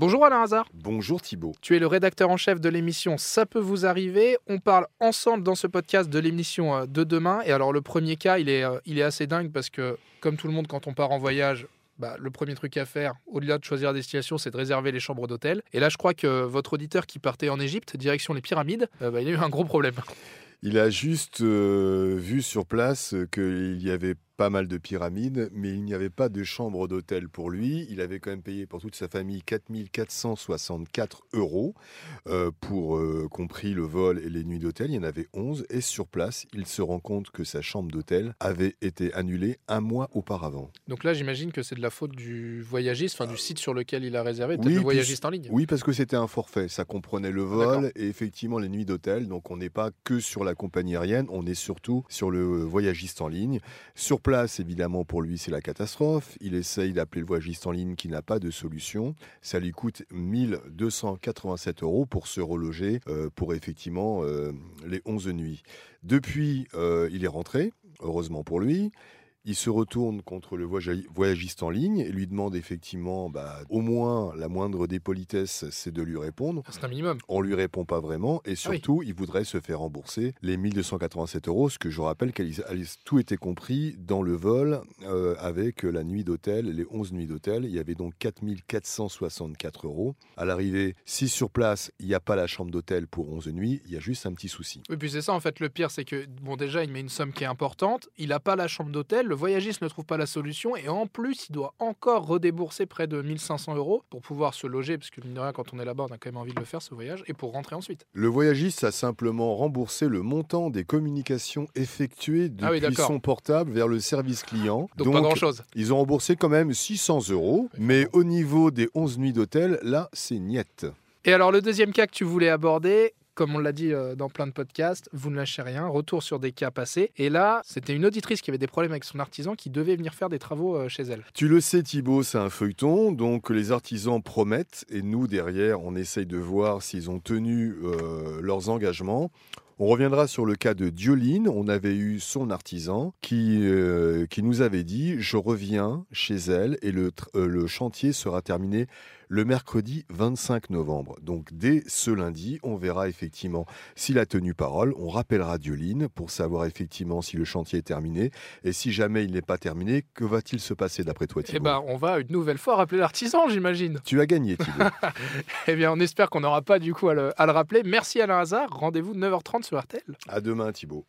Bonjour Alain Hazard. Bonjour Thibault. Tu es le rédacteur en chef de l'émission Ça peut vous arriver. On parle ensemble dans ce podcast de l'émission euh, de demain. Et alors le premier cas, il est, euh, il est assez dingue parce que comme tout le monde quand on part en voyage, bah, le premier truc à faire, au-delà de choisir la destination, c'est de réserver les chambres d'hôtel. Et là, je crois que votre auditeur qui partait en Égypte, direction les pyramides, euh, bah, il a eu un gros problème. Il a juste euh, vu sur place qu'il y avait pas mal de pyramides, mais il n'y avait pas de chambre d'hôtel pour lui. Il avait quand même payé pour toute sa famille 4464 euros, euh, pour euh, compris le vol et les nuits d'hôtel. Il y en avait 11. Et sur place, il se rend compte que sa chambre d'hôtel avait été annulée un mois auparavant. Donc là, j'imagine que c'est de la faute du voyagiste, enfin du site sur lequel il a réservé, Oui, le voyagiste en ligne. Oui, parce que c'était un forfait. Ça comprenait le vol et effectivement les nuits d'hôtel. Donc on n'est pas que sur la compagnie aérienne, on est surtout sur le voyagiste en ligne. Sur place, évidemment, pour lui, c'est la catastrophe. Il essaye d'appeler le voyagiste en ligne qui n'a pas de solution. Ça lui coûte 1287 euros pour se reloger euh, pour effectivement euh, les 11 nuits. Depuis, euh, il est rentré, heureusement pour lui. Il se retourne contre le voyagi- voyagiste en ligne et lui demande effectivement, bah, au moins la moindre des politesses, c'est de lui répondre. C'est un minimum. On lui répond pas vraiment et Ah oui. surtout, il voudrait se faire rembourser les 1287 euros, ce que je rappelle tout était compris dans le vol euh, avec la nuit d'hôtel, les 11 nuits d'hôtel. Il y avait donc 4464 euros. À l'arrivée, si sur place, il n'y a pas la chambre d'hôtel pour 11 nuits, il y a juste un petit souci. Oui, puis c'est ça en fait. Le pire, c'est que bon, déjà, il met une somme qui est importante. Il n'a pas la chambre d'hôtel. Le voyagiste ne trouve pas la solution. Et en plus, il doit encore redébourser près de 1500 euros pour pouvoir se loger. Parce que, mine de rien, quand on est là-bas, on a quand même envie de le faire ce voyage. Et pour rentrer ensuite. Le voyagiste a simplement remboursé le montant des communications effectuées Ah oui, depuis son portable vers le service client. Donc, pas grand-chose. Ils ont remboursé quand même 600 euros, mais au niveau des 11 nuits d'hôtel, là, c'est niette. Et alors, le deuxième cas que tu voulais aborder, comme on l'a dit euh, dans plein de podcasts, vous ne lâchez rien, retour sur des cas passés. Et là, c'était une auditrice qui avait des problèmes avec son artisan qui devait venir faire des travaux euh, chez elle. Tu le sais, Thibaut, c'est un feuilleton, donc les artisans promettent, et nous, derrière, on essaye de voir s'ils ont tenu euh, leurs engagements. On reviendra sur le cas de Dioline. On avait eu son artisan qui, euh, qui nous avait dit Je reviens chez elle et le, euh, le chantier sera terminé le mercredi 25 novembre. Donc dès ce lundi, on verra effectivement s'il a tenu parole. On rappellera Dioline pour savoir effectivement si le chantier est terminé. Et si jamais il n'est pas terminé, que va-t-il se passer d'après toi, Thibaut Eh ben, on va une nouvelle fois rappeler l'artisan, j'imagine. Tu as gagné, Thibaut. Eh bien, on espère qu'on n'aura pas du coup à le, à le rappeler. Merci Alain Hazard. Rendez-vous 9h30 sur À demain, Thibaut.